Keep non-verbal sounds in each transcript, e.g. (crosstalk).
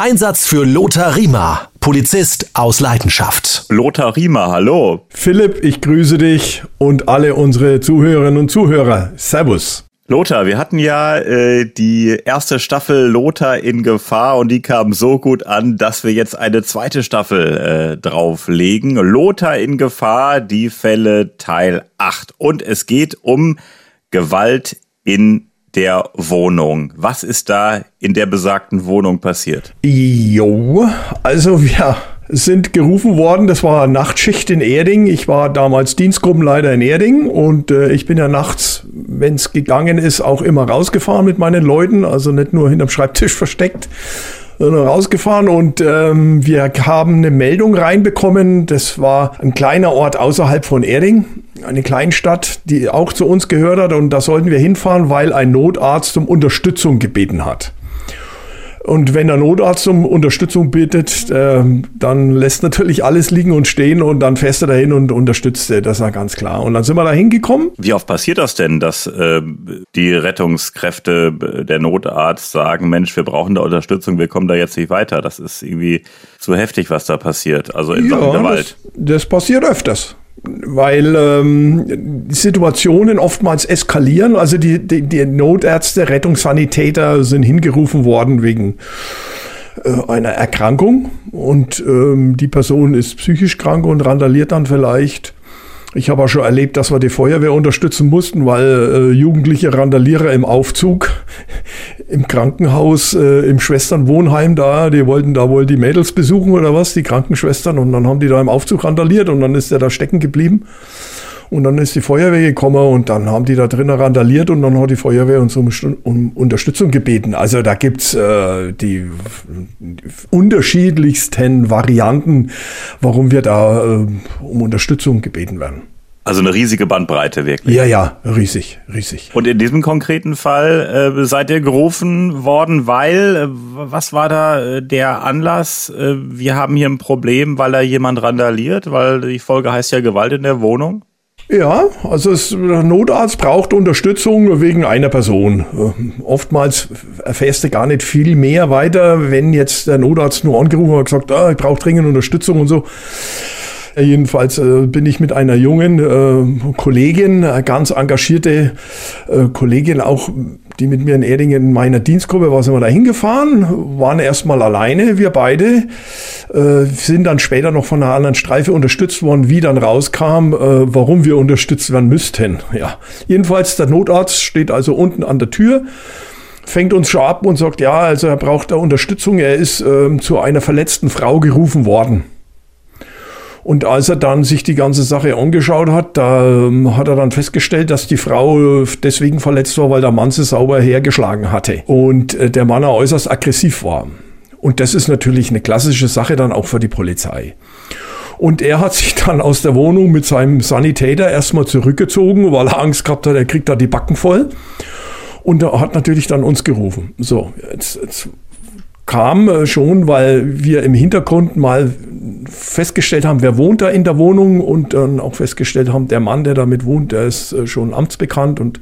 Einsatz für Lothar Riemer, Polizist aus Leidenschaft. Lothar Riemer, hallo. Philipp, ich grüße dich und alle unsere Zuhörerinnen und Zuhörer. Servus. Lothar, wir hatten ja äh, die erste Staffel Lothar in Gefahr und die kam so gut an, dass wir jetzt eine zweite Staffel äh, drauflegen. Lothar in Gefahr, die Fälle Teil 8. Und es geht um Gewalt in der Wohnung. Was ist da in der besagten Wohnung passiert? Jo, also wir sind gerufen worden. Das war Nachtschicht in Erding. Ich war damals Dienstgruppenleiter in Erding und äh, ich bin ja nachts, wenn es gegangen ist, auch immer rausgefahren mit meinen Leuten, also nicht nur hinterm Schreibtisch versteckt, rausgefahren und ähm, wir haben eine Meldung reinbekommen. Das war ein kleiner Ort außerhalb von Erding, eine Kleinstadt, die auch zu uns gehört hat und da sollten wir hinfahren, weil ein Notarzt um Unterstützung gebeten hat. Und wenn der Notarzt um Unterstützung bittet, äh, dann lässt natürlich alles liegen und stehen und dann fährst du dahin und unterstützt er. Das war ganz klar. Und dann sind wir da hingekommen. Wie oft passiert das denn, dass äh, die Rettungskräfte, äh, der Notarzt sagen, Mensch, wir brauchen da Unterstützung, wir kommen da jetzt nicht weiter. Das ist irgendwie zu heftig, was da passiert. Also in ja, Sachen Gewalt. Das, das passiert öfters weil ähm, Situationen oftmals eskalieren. Also die, die, die Notärzte, Rettungssanitäter sind hingerufen worden wegen äh, einer Erkrankung und ähm, die Person ist psychisch krank und randaliert dann vielleicht ich habe auch schon erlebt, dass wir die Feuerwehr unterstützen mussten, weil äh, jugendliche Randalierer im Aufzug (laughs) im Krankenhaus, äh, im Schwesternwohnheim da, die wollten da wohl die Mädels besuchen oder was, die Krankenschwestern, und dann haben die da im Aufzug randaliert und dann ist der da stecken geblieben. Und dann ist die Feuerwehr gekommen und dann haben die da drinnen randaliert und dann hat die Feuerwehr uns um, um Unterstützung gebeten. Also da gibt's äh, die unterschiedlichsten Varianten, warum wir da äh, um Unterstützung gebeten werden. Also eine riesige Bandbreite wirklich. Ja, ja, riesig, riesig. Und in diesem konkreten Fall äh, seid ihr gerufen worden, weil, äh, was war da äh, der Anlass? Äh, wir haben hier ein Problem, weil da jemand randaliert, weil die Folge heißt ja Gewalt in der Wohnung. Ja, also es, der Notarzt braucht Unterstützung wegen einer Person. Äh, oftmals erfährst du gar nicht viel mehr weiter, wenn jetzt der Notarzt nur angerufen hat und gesagt, ah, ich brauche dringend Unterstützung und so. Jedenfalls äh, bin ich mit einer jungen äh, Kollegin, eine ganz engagierte äh, Kollegin, auch die mit mir in Erdingen in meiner Dienstgruppe war, sind wir da hingefahren, waren erstmal alleine, wir beide, äh, sind dann später noch von einer anderen Streife unterstützt worden, wie dann rauskam, äh, warum wir unterstützt werden müssten. Ja, jedenfalls der Notarzt steht also unten an der Tür fängt uns schon ab und sagt, ja, also er braucht da Unterstützung. Er ist ähm, zu einer verletzten Frau gerufen worden. Und als er dann sich die ganze Sache angeschaut hat, da ähm, hat er dann festgestellt, dass die Frau deswegen verletzt war, weil der Mann sie sauber hergeschlagen hatte und äh, der Mann äußerst aggressiv war. Und das ist natürlich eine klassische Sache dann auch für die Polizei. Und er hat sich (laughs) dann aus der Wohnung mit seinem Sanitäter erstmal zurückgezogen, weil er Angst gehabt hat, er kriegt da die Backen voll. Und er hat natürlich dann uns gerufen. So, jetzt, jetzt kam äh, schon, weil wir im Hintergrund mal festgestellt haben, wer wohnt da in der Wohnung und dann auch festgestellt haben, der Mann, der damit wohnt, der ist äh, schon amtsbekannt und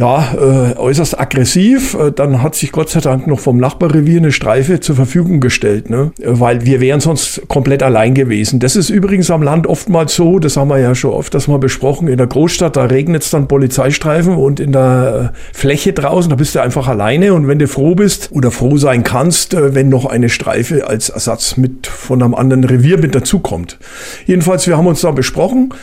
ja, äh, äußerst aggressiv. Äh, dann hat sich Gott sei Dank noch vom Nachbarrevier eine Streife zur Verfügung gestellt, ne? weil wir wären sonst komplett allein gewesen. Das ist übrigens am Land oftmals so, das haben wir ja schon oft das mal besprochen, in der Großstadt, da regnet es dann Polizeistreifen und in der äh, Fläche draußen, da bist du einfach alleine und wenn du froh bist oder froh sein kannst, äh, wenn noch eine Streife als Ersatz mit von einem anderen Revier mit dazukommt. Jedenfalls, wir haben uns da besprochen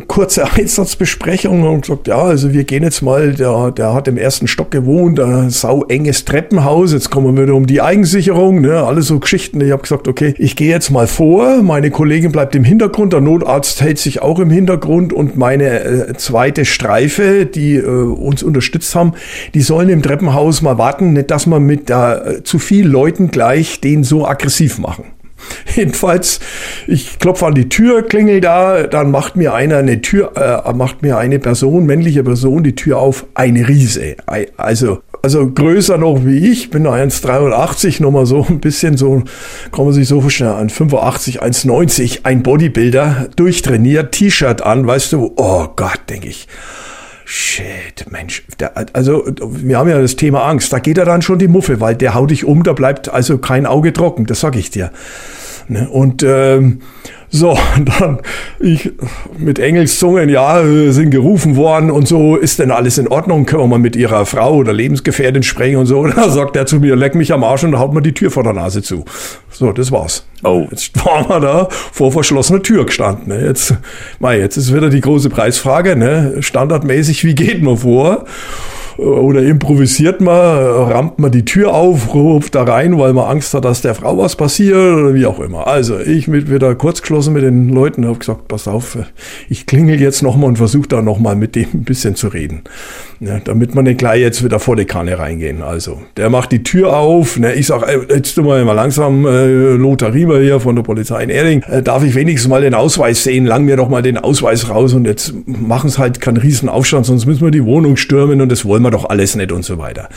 kurze (laughs) Einsatzbesprechung und gesagt, ja, also wir gehen jetzt mal, der, der hat im ersten Stock gewohnt, ein sau enges Treppenhaus, jetzt kommen wir wieder um die Eigensicherung, ne, alles so Geschichten. Ich habe gesagt, okay, ich gehe jetzt mal vor, meine Kollegin bleibt im Hintergrund, der Notarzt hält sich auch im Hintergrund und meine äh, zweite Streife, die äh, uns unterstützt haben, die sollen im Treppenhaus mal warten, nicht, dass man mit äh, zu viel Leuten gleich den so aggressiv machen. (laughs) Jedenfalls, ich klopfe an die Tür, klingel da, dann macht mir einer eine Tür, äh, macht mir eine Person, männliche Person, die Tür auf, eine Riese. Also, also größer noch wie ich, bin 1,83, nochmal so ein bisschen so, man sich so vorstellen, an 85, 1,90, ein Bodybuilder, durchtrainiert, T-Shirt an, weißt du, oh Gott, denke ich Shit, Mensch. Der, also, wir haben ja das Thema Angst. Da geht er dann schon die Muffe, weil der haut dich um, da bleibt also kein Auge trocken, das sag ich dir. Ne? Und ähm, so, dann ich mit Engelszungen, ja, sind gerufen worden und so, ist denn alles in Ordnung? Können wir mal mit ihrer Frau oder Lebensgefährtin sprechen und so? (laughs) Und da sagt er zu mir, leck mich am Arsch und haut mir die Tür vor der Nase zu. So, das war's. Oh. Jetzt waren wir da vor verschlossener Tür gestanden. Ne? Jetzt, mei, jetzt ist wieder die große Preisfrage, ne? Standardmäßig, wie geht man vor? Oder improvisiert man, rammt man die Tür auf, ruft da rein, weil man Angst hat, dass der Frau was passiert oder wie auch immer. Also ich mit wieder kurz geschlossen mit den Leuten, habe gesagt, pass auf, ich klingel jetzt nochmal und versuche da nochmal mit dem ein bisschen zu reden. Ja, damit man nicht gleich jetzt wieder vor die Kanne reingehen. Also, der macht die Tür auf. Ne, ich sag, jetzt tun wir mal langsam, äh, Lothar Riemer hier von der Polizei in Erding, äh, darf ich wenigstens mal den Ausweis sehen? Lang mir doch mal den Ausweis raus und jetzt machen es halt keinen riesen Aufstand, sonst müssen wir die Wohnung stürmen und das wollen wir doch alles nicht und so weiter.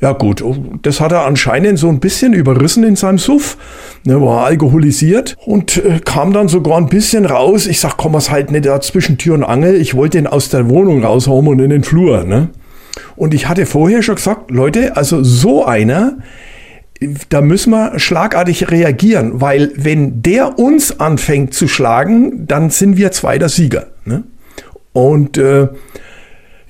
Ja gut, oh, das hat er anscheinend so ein bisschen überrissen in seinem Suff, ne, war alkoholisiert und äh, kam dann sogar ein bisschen raus. Ich sag, komm was halt nicht da zwischen Tür und Angel. Ich wollte ihn aus der Wohnung raushauen und in den Flur. Ne? Und ich hatte vorher schon gesagt, Leute, also so einer, da müssen wir schlagartig reagieren, weil wenn der uns anfängt zu schlagen, dann sind wir zweiter Sieger. Ne? Und äh,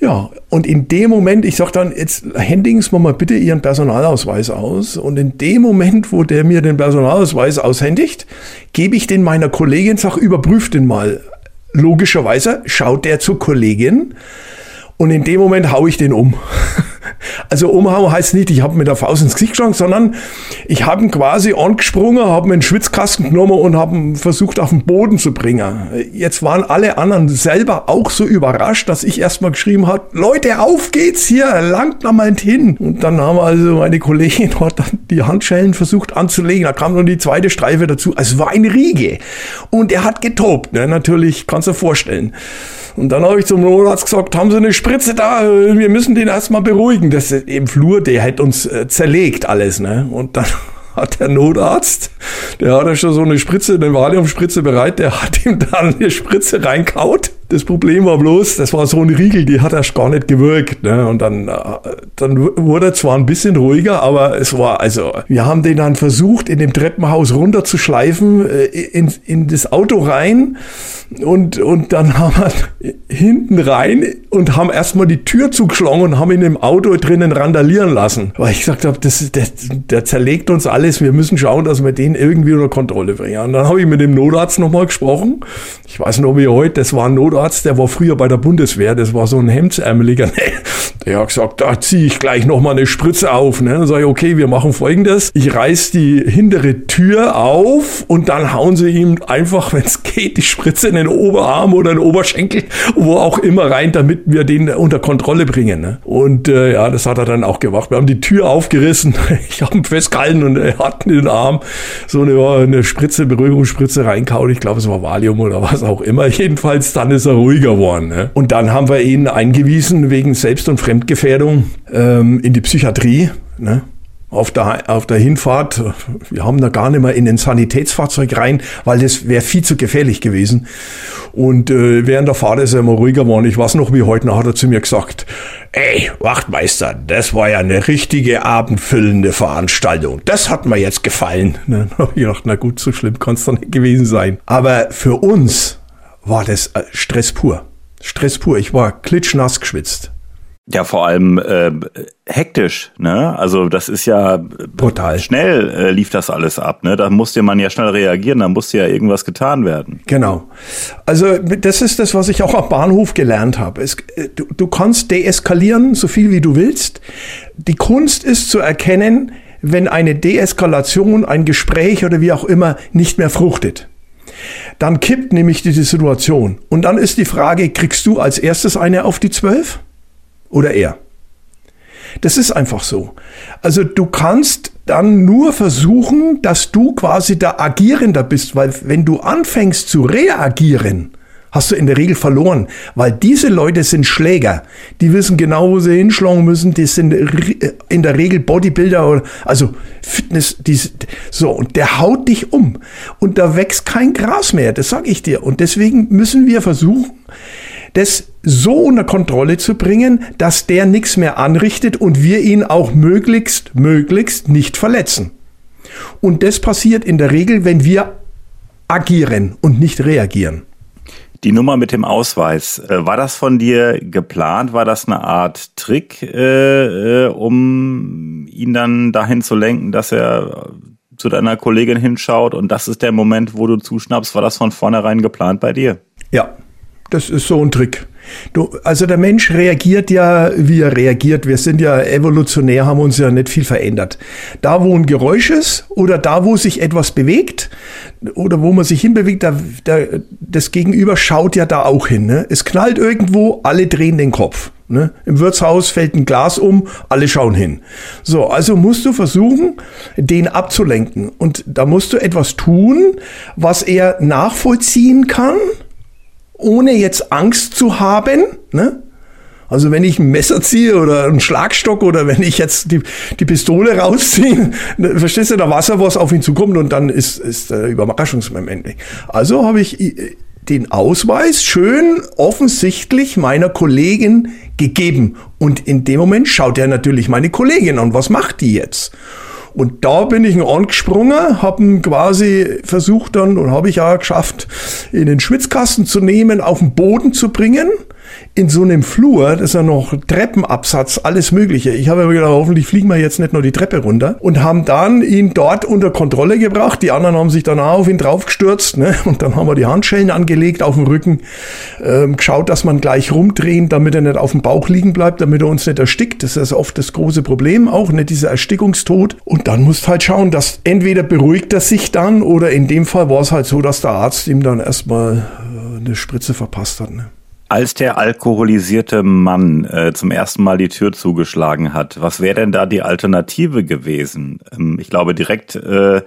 ja, und in dem Moment, ich sage dann, jetzt händigen Sie mir mal bitte Ihren Personalausweis aus. Und in dem Moment, wo der mir den Personalausweis aushändigt, gebe ich den meiner Kollegin, sag, überprüf den mal. Logischerweise schaut der zur Kollegin und in dem Moment hau ich den um. (laughs) Also umhauen heißt nicht, ich habe mit der Faust ins Gesicht geschlagen, sondern ich habe ihn quasi angesprungen, habe mir einen Schwitzkasten genommen und habe ihn versucht auf den Boden zu bringen. Jetzt waren alle anderen selber auch so überrascht, dass ich erstmal geschrieben habe, Leute, auf geht's hier, langt noch mal hin. Und dann haben also meine Kollegin (laughs) dort die Handschellen versucht anzulegen. Da kam dann die zweite Streife dazu. Es war ein Riege. Und er hat getobt, ne? natürlich, kannst du dir vorstellen. Und dann habe ich zum Notarzt gesagt, haben Sie eine Spritze da? Wir müssen den erstmal beruhigen. Das im Flur, der hätte uns äh, zerlegt alles, ne? Und dann (laughs) hat der Notarzt, der hat ja schon so eine Spritze, eine Valiumspritze bereit, der hat ihm dann eine Spritze reinkaut. Das Problem war bloß, das war so ein Riegel, die hat erst gar nicht gewirkt. Ne? Und dann, äh, dann wurde er zwar ein bisschen ruhiger, aber es war, also, wir haben den dann versucht, in dem Treppenhaus runterzuschleifen, äh, in, in das Auto rein und, und dann haben wir hinten rein und haben erstmal die Tür zugeschlagen und haben ihn im Auto drinnen randalieren lassen. Weil ich gesagt habe, das, der, der zerlegt uns alles, wir müssen schauen, dass wir den irgendwie unter Kontrolle bringen. Und dann habe ich mit dem Notarzt nochmal gesprochen. Ich weiß nicht, ob ihr heute, das war ein Notarzt, der war früher bei der Bundeswehr, das war so ein Hemdsärmeliger. (laughs) Der hat gesagt, da ziehe ich gleich nochmal eine Spritze auf. Ne? Dann sage ich, okay, wir machen folgendes. Ich reiß die hintere Tür auf und dann hauen sie ihm einfach, wenn es geht, die Spritze in den Oberarm oder in den Oberschenkel, wo auch immer rein, damit wir den unter Kontrolle bringen. Ne? Und äh, ja, das hat er dann auch gemacht. Wir haben die Tür aufgerissen, (laughs) ich habe ihn festgehalten und er hat in den Arm so eine, eine Spritze, Beruhigungsspritze reinkauen. Ich glaube, es war Valium oder was auch immer. (laughs) Jedenfalls, dann ist er ruhiger geworden. Ne? Und dann haben wir ihn eingewiesen wegen Selbst- und Fremdgefährdung ähm, in die Psychiatrie. Ne? Auf der, auf der Hinfahrt, wir haben da gar nicht mehr in ein Sanitätsfahrzeug rein, weil das wäre viel zu gefährlich gewesen. Und äh, während der Fahrt ist er immer ruhiger geworden. Ich weiß noch, wie heute hat er zu mir gesagt, ey, Wachtmeister, das war ja eine richtige abendfüllende Veranstaltung. Das hat mir jetzt gefallen. (laughs) Dann ich gedacht, na gut, so schlimm kann es doch nicht gewesen sein. Aber für uns war das äh, Stress pur. Stress pur. Ich war klitschnass geschwitzt. Ja, vor allem äh, hektisch, ne? Also das ist ja brutal. Schnell äh, lief das alles ab, ne? Da musste man ja schnell reagieren, da musste ja irgendwas getan werden. Genau. Also das ist das, was ich auch am Bahnhof gelernt habe. Es, äh, du, du kannst deeskalieren, so viel wie du willst. Die Kunst ist zu erkennen, wenn eine Deeskalation, ein Gespräch oder wie auch immer nicht mehr fruchtet. Dann kippt nämlich diese Situation. Und dann ist die Frage, kriegst du als erstes eine auf die zwölf? Oder er. Das ist einfach so. Also du kannst dann nur versuchen, dass du quasi der Agierender bist, weil wenn du anfängst zu reagieren, hast du in der Regel verloren, weil diese Leute sind Schläger. Die wissen genau, wo sie hinschlagen müssen. Die sind in der Regel Bodybuilder oder also Fitness. Die, so und der haut dich um und da wächst kein Gras mehr. Das sage ich dir. Und deswegen müssen wir versuchen, das so unter Kontrolle zu bringen, dass der nichts mehr anrichtet und wir ihn auch möglichst, möglichst nicht verletzen. Und das passiert in der Regel, wenn wir agieren und nicht reagieren. Die Nummer mit dem Ausweis, äh, war das von dir geplant? War das eine Art Trick, äh, äh, um ihn dann dahin zu lenken, dass er zu deiner Kollegin hinschaut und das ist der Moment, wo du zuschnappst? War das von vornherein geplant bei dir? Ja, das ist so ein Trick. Du, also der Mensch reagiert ja, wie er reagiert. Wir sind ja evolutionär, haben uns ja nicht viel verändert. Da, wo ein Geräusch ist oder da, wo sich etwas bewegt oder wo man sich hinbewegt, da, da, das Gegenüber schaut ja da auch hin. Ne? Es knallt irgendwo, alle drehen den Kopf. Ne? Im Wirtshaus fällt ein Glas um, alle schauen hin. So, also musst du versuchen, den abzulenken. Und da musst du etwas tun, was er nachvollziehen kann ohne jetzt Angst zu haben. Ne? Also wenn ich ein Messer ziehe oder einen Schlagstock oder wenn ich jetzt die, die Pistole rausziehe, (laughs) ne, verstehst du, da er, was auf ihn zukommt und dann ist, ist der Überraschungsmoment weg. Also habe ich äh, den Ausweis schön offensichtlich meiner Kollegin gegeben. Und in dem Moment schaut er natürlich meine Kollegin an. Was macht die jetzt? Und da bin ich angesprungen, habe quasi versucht dann, und habe ich auch geschafft, in den Schwitzkasten zu nehmen, auf den Boden zu bringen in so einem Flur, das ist ja noch Treppenabsatz, alles Mögliche. Ich habe mir gedacht, hoffentlich fliegen wir jetzt nicht nur die Treppe runter und haben dann ihn dort unter Kontrolle gebracht. Die anderen haben sich dann auch auf ihn draufgestürzt ne? und dann haben wir die Handschellen angelegt auf dem Rücken, ähm, geschaut, dass man gleich rumdrehen, damit er nicht auf dem Bauch liegen bleibt, damit er uns nicht erstickt. Das ist oft das große Problem, auch nicht dieser Erstickungstod. Und dann musst halt schauen, dass entweder beruhigt er sich dann oder in dem Fall war es halt so, dass der Arzt ihm dann erstmal äh, eine Spritze verpasst hat. Ne? Als der alkoholisierte Mann äh, zum ersten Mal die Tür zugeschlagen hat, was wäre denn da die Alternative gewesen? Ähm, ich glaube, direkt äh,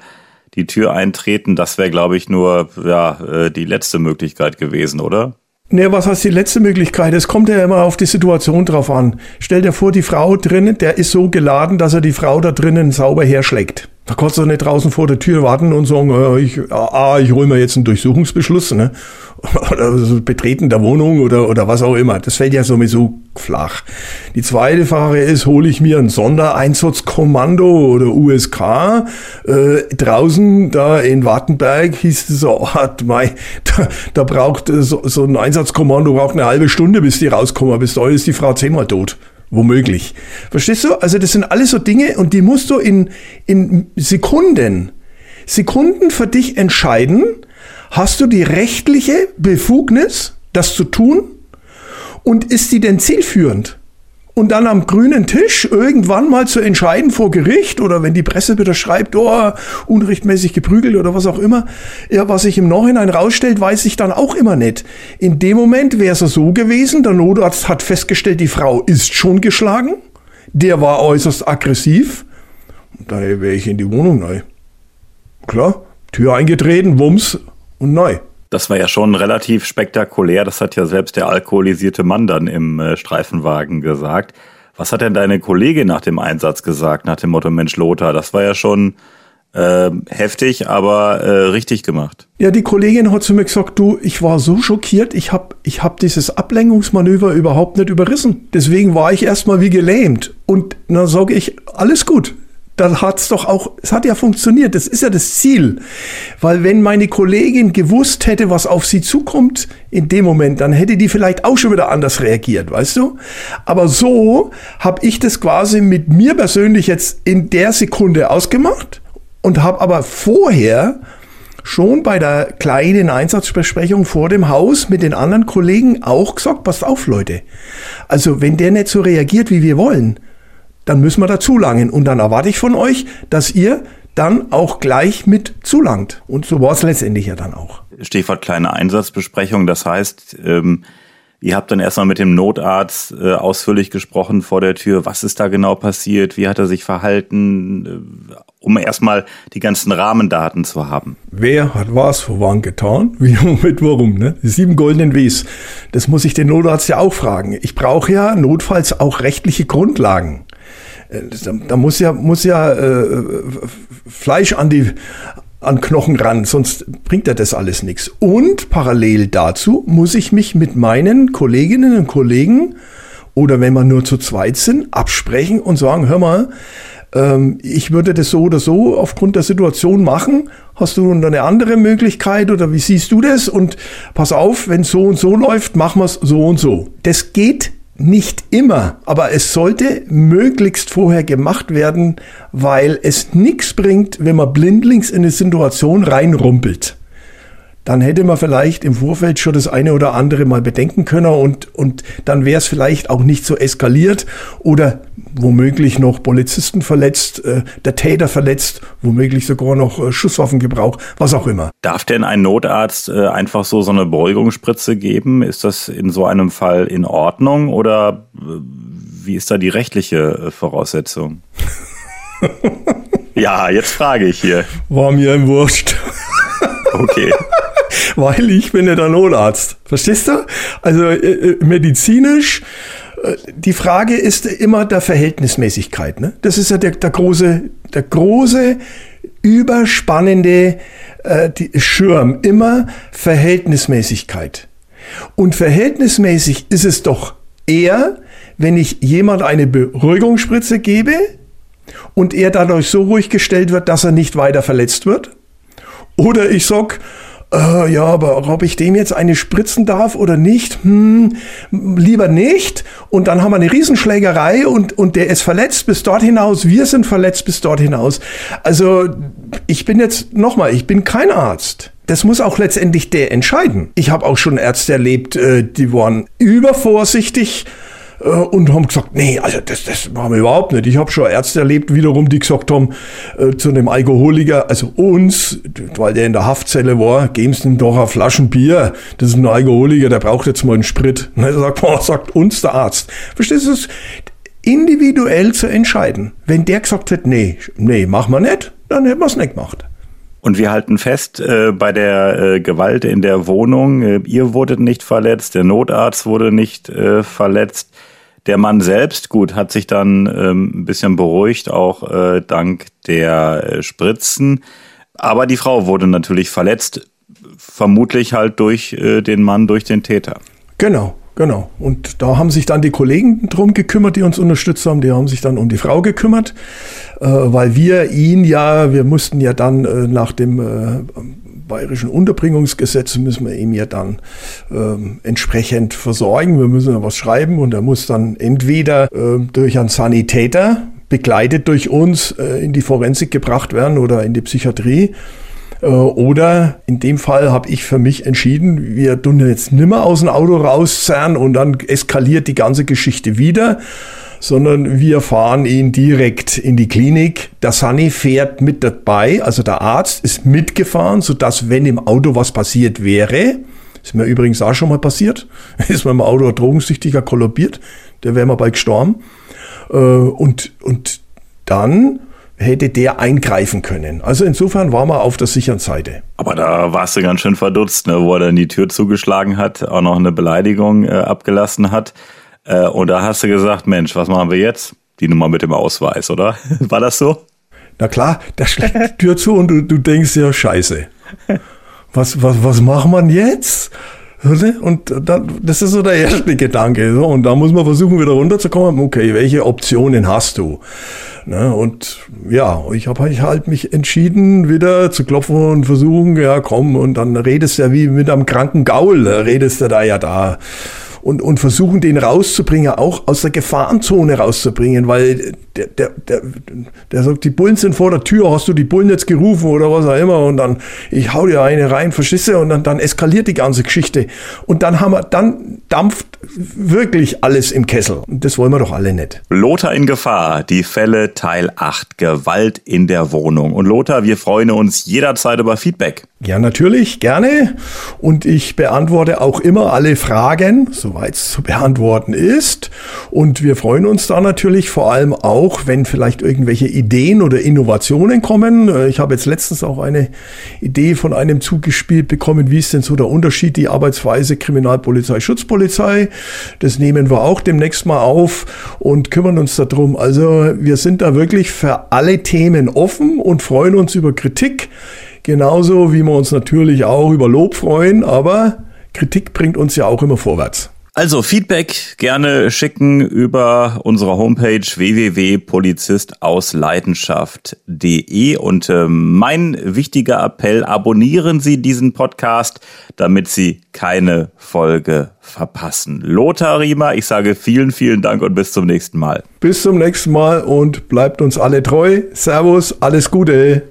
die Tür eintreten, das wäre, glaube ich, nur ja, äh, die letzte Möglichkeit gewesen, oder? Ne, was heißt die letzte Möglichkeit? Es kommt ja immer auf die Situation drauf an. Stell dir vor, die Frau drinnen, der ist so geladen, dass er die Frau da drinnen sauber herschlägt. Da kannst du nicht draußen vor der Tür warten und sagen, äh, ich, ah, ich hole mir jetzt einen Durchsuchungsbeschluss, ne? (laughs) Oder so Betreten der Wohnung oder, oder was auch immer. Das fällt ja sowieso flach. Die zweite Frage ist, hole ich mir ein Sondereinsatzkommando oder USK? Äh, draußen da in Wartenberg hieß es so, (laughs) hat mei, da, da braucht so, so ein Einsatzkommando braucht eine halbe Stunde, bis die rauskommen. Bis dahin ist die Frau zehnmal tot. Womöglich. Verstehst du? Also das sind alles so Dinge und die musst du in, in Sekunden, Sekunden für dich entscheiden. Hast du die rechtliche Befugnis, das zu tun? Und ist die denn zielführend? Und dann am grünen Tisch irgendwann mal zu entscheiden vor Gericht oder wenn die Presse wieder schreibt, oh, unrechtmäßig geprügelt oder was auch immer, ja, was sich im Nachhinein rausstellt, weiß ich dann auch immer nicht. In dem Moment wäre es so gewesen, der Notarzt hat festgestellt, die Frau ist schon geschlagen, der war äußerst aggressiv, daher wäre ich in die Wohnung neu. Klar, Tür eingetreten, Wumms und neu. Das war ja schon relativ spektakulär. Das hat ja selbst der alkoholisierte Mann dann im äh, Streifenwagen gesagt. Was hat denn deine Kollegin nach dem Einsatz gesagt, nach dem Motto Mensch Lothar? Das war ja schon äh, heftig, aber äh, richtig gemacht. Ja, die Kollegin hat zu mir gesagt, du, ich war so schockiert, ich habe ich hab dieses Ablenkungsmanöver überhaupt nicht überrissen. Deswegen war ich erstmal wie gelähmt. Und dann sage ich, alles gut, da hat's doch auch, es hat ja funktioniert. Das ist ja das Ziel. Weil wenn meine Kollegin gewusst hätte, was auf sie zukommt in dem Moment, dann hätte die vielleicht auch schon wieder anders reagiert, weißt du? Aber so habe ich das quasi mit mir persönlich jetzt in der Sekunde ausgemacht und habe aber vorher schon bei der kleinen Einsatzbesprechung vor dem Haus mit den anderen Kollegen auch gesagt, passt auf, Leute. Also wenn der nicht so reagiert, wie wir wollen, dann müssen wir da zulangen. Und dann erwarte ich von euch, dass ihr dann auch gleich mit zulangt. Und so war es letztendlich ja dann auch. Stichwort kleine Einsatzbesprechung. Das heißt, ähm, ihr habt dann erstmal mit dem Notarzt äh, ausführlich gesprochen vor der Tür. Was ist da genau passiert? Wie hat er sich verhalten? Äh, um erstmal die ganzen Rahmendaten zu haben. Wer hat was wo wann getan? (laughs) Wie, mit warum? Ne? Die sieben goldenen Ws. Das muss ich den Notarzt ja auch fragen. Ich brauche ja notfalls auch rechtliche Grundlagen. Äh, da, muss ja, muss ja äh, Fleisch an die, an Knochen ran, sonst bringt er das alles nichts. Und parallel dazu muss ich mich mit meinen Kolleginnen und Kollegen oder wenn wir nur zu zweit sind, absprechen und sagen, hör mal, ähm, ich würde das so oder so aufgrund der Situation machen. Hast du eine andere Möglichkeit oder wie siehst du das? Und pass auf, wenn so und so läuft, machen wir es so und so. Das geht nicht immer, aber es sollte möglichst vorher gemacht werden, weil es nichts bringt, wenn man blindlings in eine Situation reinrumpelt dann hätte man vielleicht im Vorfeld schon das eine oder andere mal bedenken können und, und dann wäre es vielleicht auch nicht so eskaliert oder womöglich noch Polizisten verletzt, äh, der Täter verletzt, womöglich sogar noch äh, Schusswaffengebrauch, was auch immer. Darf denn ein Notarzt äh, einfach so so eine Beruhigungsspritze geben? Ist das in so einem Fall in Ordnung oder äh, wie ist da die rechtliche äh, Voraussetzung? (laughs) ja, jetzt frage ich hier. War mir im Wurscht. Okay. Weil ich bin ja der Notarzt. Verstehst du? Also äh, äh, medizinisch, äh, die Frage ist immer der Verhältnismäßigkeit. Ne? Das ist ja der, der große, der große, überspannende äh, die Schirm. Immer Verhältnismäßigkeit. Und verhältnismäßig ist es doch eher, wenn ich jemand eine Beruhigungsspritze gebe und er dadurch so ruhig gestellt wird, dass er nicht weiter verletzt wird. Oder ich sag, äh, ja, aber ob ich dem jetzt eine spritzen darf oder nicht, hm, lieber nicht. Und dann haben wir eine Riesenschlägerei und, und der ist verletzt bis dort hinaus, wir sind verletzt bis dort hinaus. Also ich bin jetzt nochmal, ich bin kein Arzt. Das muss auch letztendlich der entscheiden. Ich habe auch schon Ärzte erlebt, äh, die waren übervorsichtig und haben gesagt, nee, also das, das machen wir überhaupt nicht. Ich habe schon Ärzte erlebt, wiederum, die gesagt haben, äh, zu einem Alkoholiker, also uns, weil der in der Haftzelle war, geben sie ihm doch eine Flaschen Bier. Das ist ein Alkoholiker, der braucht jetzt mal einen Sprit. Und (laughs) er sagt, boah, sagt uns der Arzt. Verstehst du das? Individuell zu entscheiden. Wenn der gesagt hat, nee, nee, machen wir nicht, dann hätten wir es nicht gemacht. Und wir halten fest, äh, bei der äh, Gewalt in der Wohnung, äh, ihr wurdet nicht verletzt, der Notarzt wurde nicht äh, verletzt. Der Mann selbst, gut, hat sich dann ähm, ein bisschen beruhigt, auch äh, dank der äh, Spritzen. Aber die Frau wurde natürlich verletzt, vermutlich halt durch den Mann, durch den Täter. Genau, genau. Und da haben sich dann die Kollegen drum gekümmert, die uns unterstützt haben. Die haben sich dann um die Frau gekümmert, äh, weil wir ihn ja, wir mussten ja dann äh, nach dem äh, bayerischen Unterbringungsgesetz müssen wir ihm ja dann ähm, entsprechend versorgen. Wir müssen ja was schreiben und er muss dann entweder durch einen Sanitäter begleitet durch uns in die Forensik gebracht werden oder in die Psychiatrie. Äh, oder in dem Fall habe ich für mich entschieden, wir tun jetzt nimmer aus dem Auto rauszerren und dann eskaliert die ganze Geschichte wieder, sondern wir fahren ihn direkt in die Klinik. Der Sunny fährt mit dabei, also der Arzt ist mitgefahren, sodass, wenn im Auto was passiert wäre, ist mir übrigens auch schon mal passiert, (laughs) ist im Auto ein Drogensüchtiger kollabiert, der wäre mal bald gestorben. Äh, und, und dann hätte der eingreifen können. Also insofern waren wir auf der sicheren Seite. Aber da warst du ganz schön verdutzt, ne? wo er dann die Tür zugeschlagen hat, auch noch eine Beleidigung äh, abgelassen hat. Äh, und da hast du gesagt, Mensch, was machen wir jetzt? Die Nummer mit dem Ausweis, oder? (laughs) War das so? Na klar, da schlägt die Tür zu und du, du denkst ja, scheiße. Was, was, was machen wir jetzt? Und das ist so der erste Gedanke. und da muss man versuchen, wieder runterzukommen. Okay, welche Optionen hast du? Ne, und ja, ich habe halt mich entschieden, wieder zu klopfen und versuchen, ja komm, und dann redest du ja wie mit einem kranken Gaul, redest du da ja da und, und versuchen, den rauszubringen, auch aus der Gefahrenzone rauszubringen, weil der, der, der, der sagt, die Bullen sind vor der Tür, hast du die Bullen jetzt gerufen oder was auch immer und dann, ich hau dir eine rein, du, und dann, dann eskaliert die ganze Geschichte. Und dann haben wir, dann dampft wirklich alles im Kessel. Und das wollen wir doch alle nicht. Lothar in Gefahr, die Fälle Teil 8, Gewalt in der Wohnung. Und Lothar, wir freuen uns jederzeit über Feedback. Ja, natürlich, gerne. Und ich beantworte auch immer alle Fragen, soweit es zu beantworten ist. Und wir freuen uns da natürlich vor allem auch, wenn vielleicht irgendwelche Ideen oder Innovationen kommen. Äh, ich habe jetzt letztens auch eine Idee von einem zugespielt bekommen, wie ist denn so der Unterschied, die Arbeitsweise Kriminalpolizei, Schutzpolizei. Das nehmen wir auch demnächst mal auf und kümmern uns darum. Also wir sind da wirklich für alle Themen offen und freuen uns über Kritik. Genauso wie wir uns natürlich auch über Lob freuen, aber Kritik bringt uns ja auch immer vorwärts. Also Feedback gerne schicken über unsere Homepage www.polizistausleidenschaft.de und äh, mein wichtiger Appell, abonnieren Sie diesen Podcast, damit Sie keine Folge verpassen. Lothar Riemer, ich sage vielen, vielen Dank und bis zum nächsten Mal. Bis zum nächsten Mal und bleibt uns alle treu. Servus, alles Gute.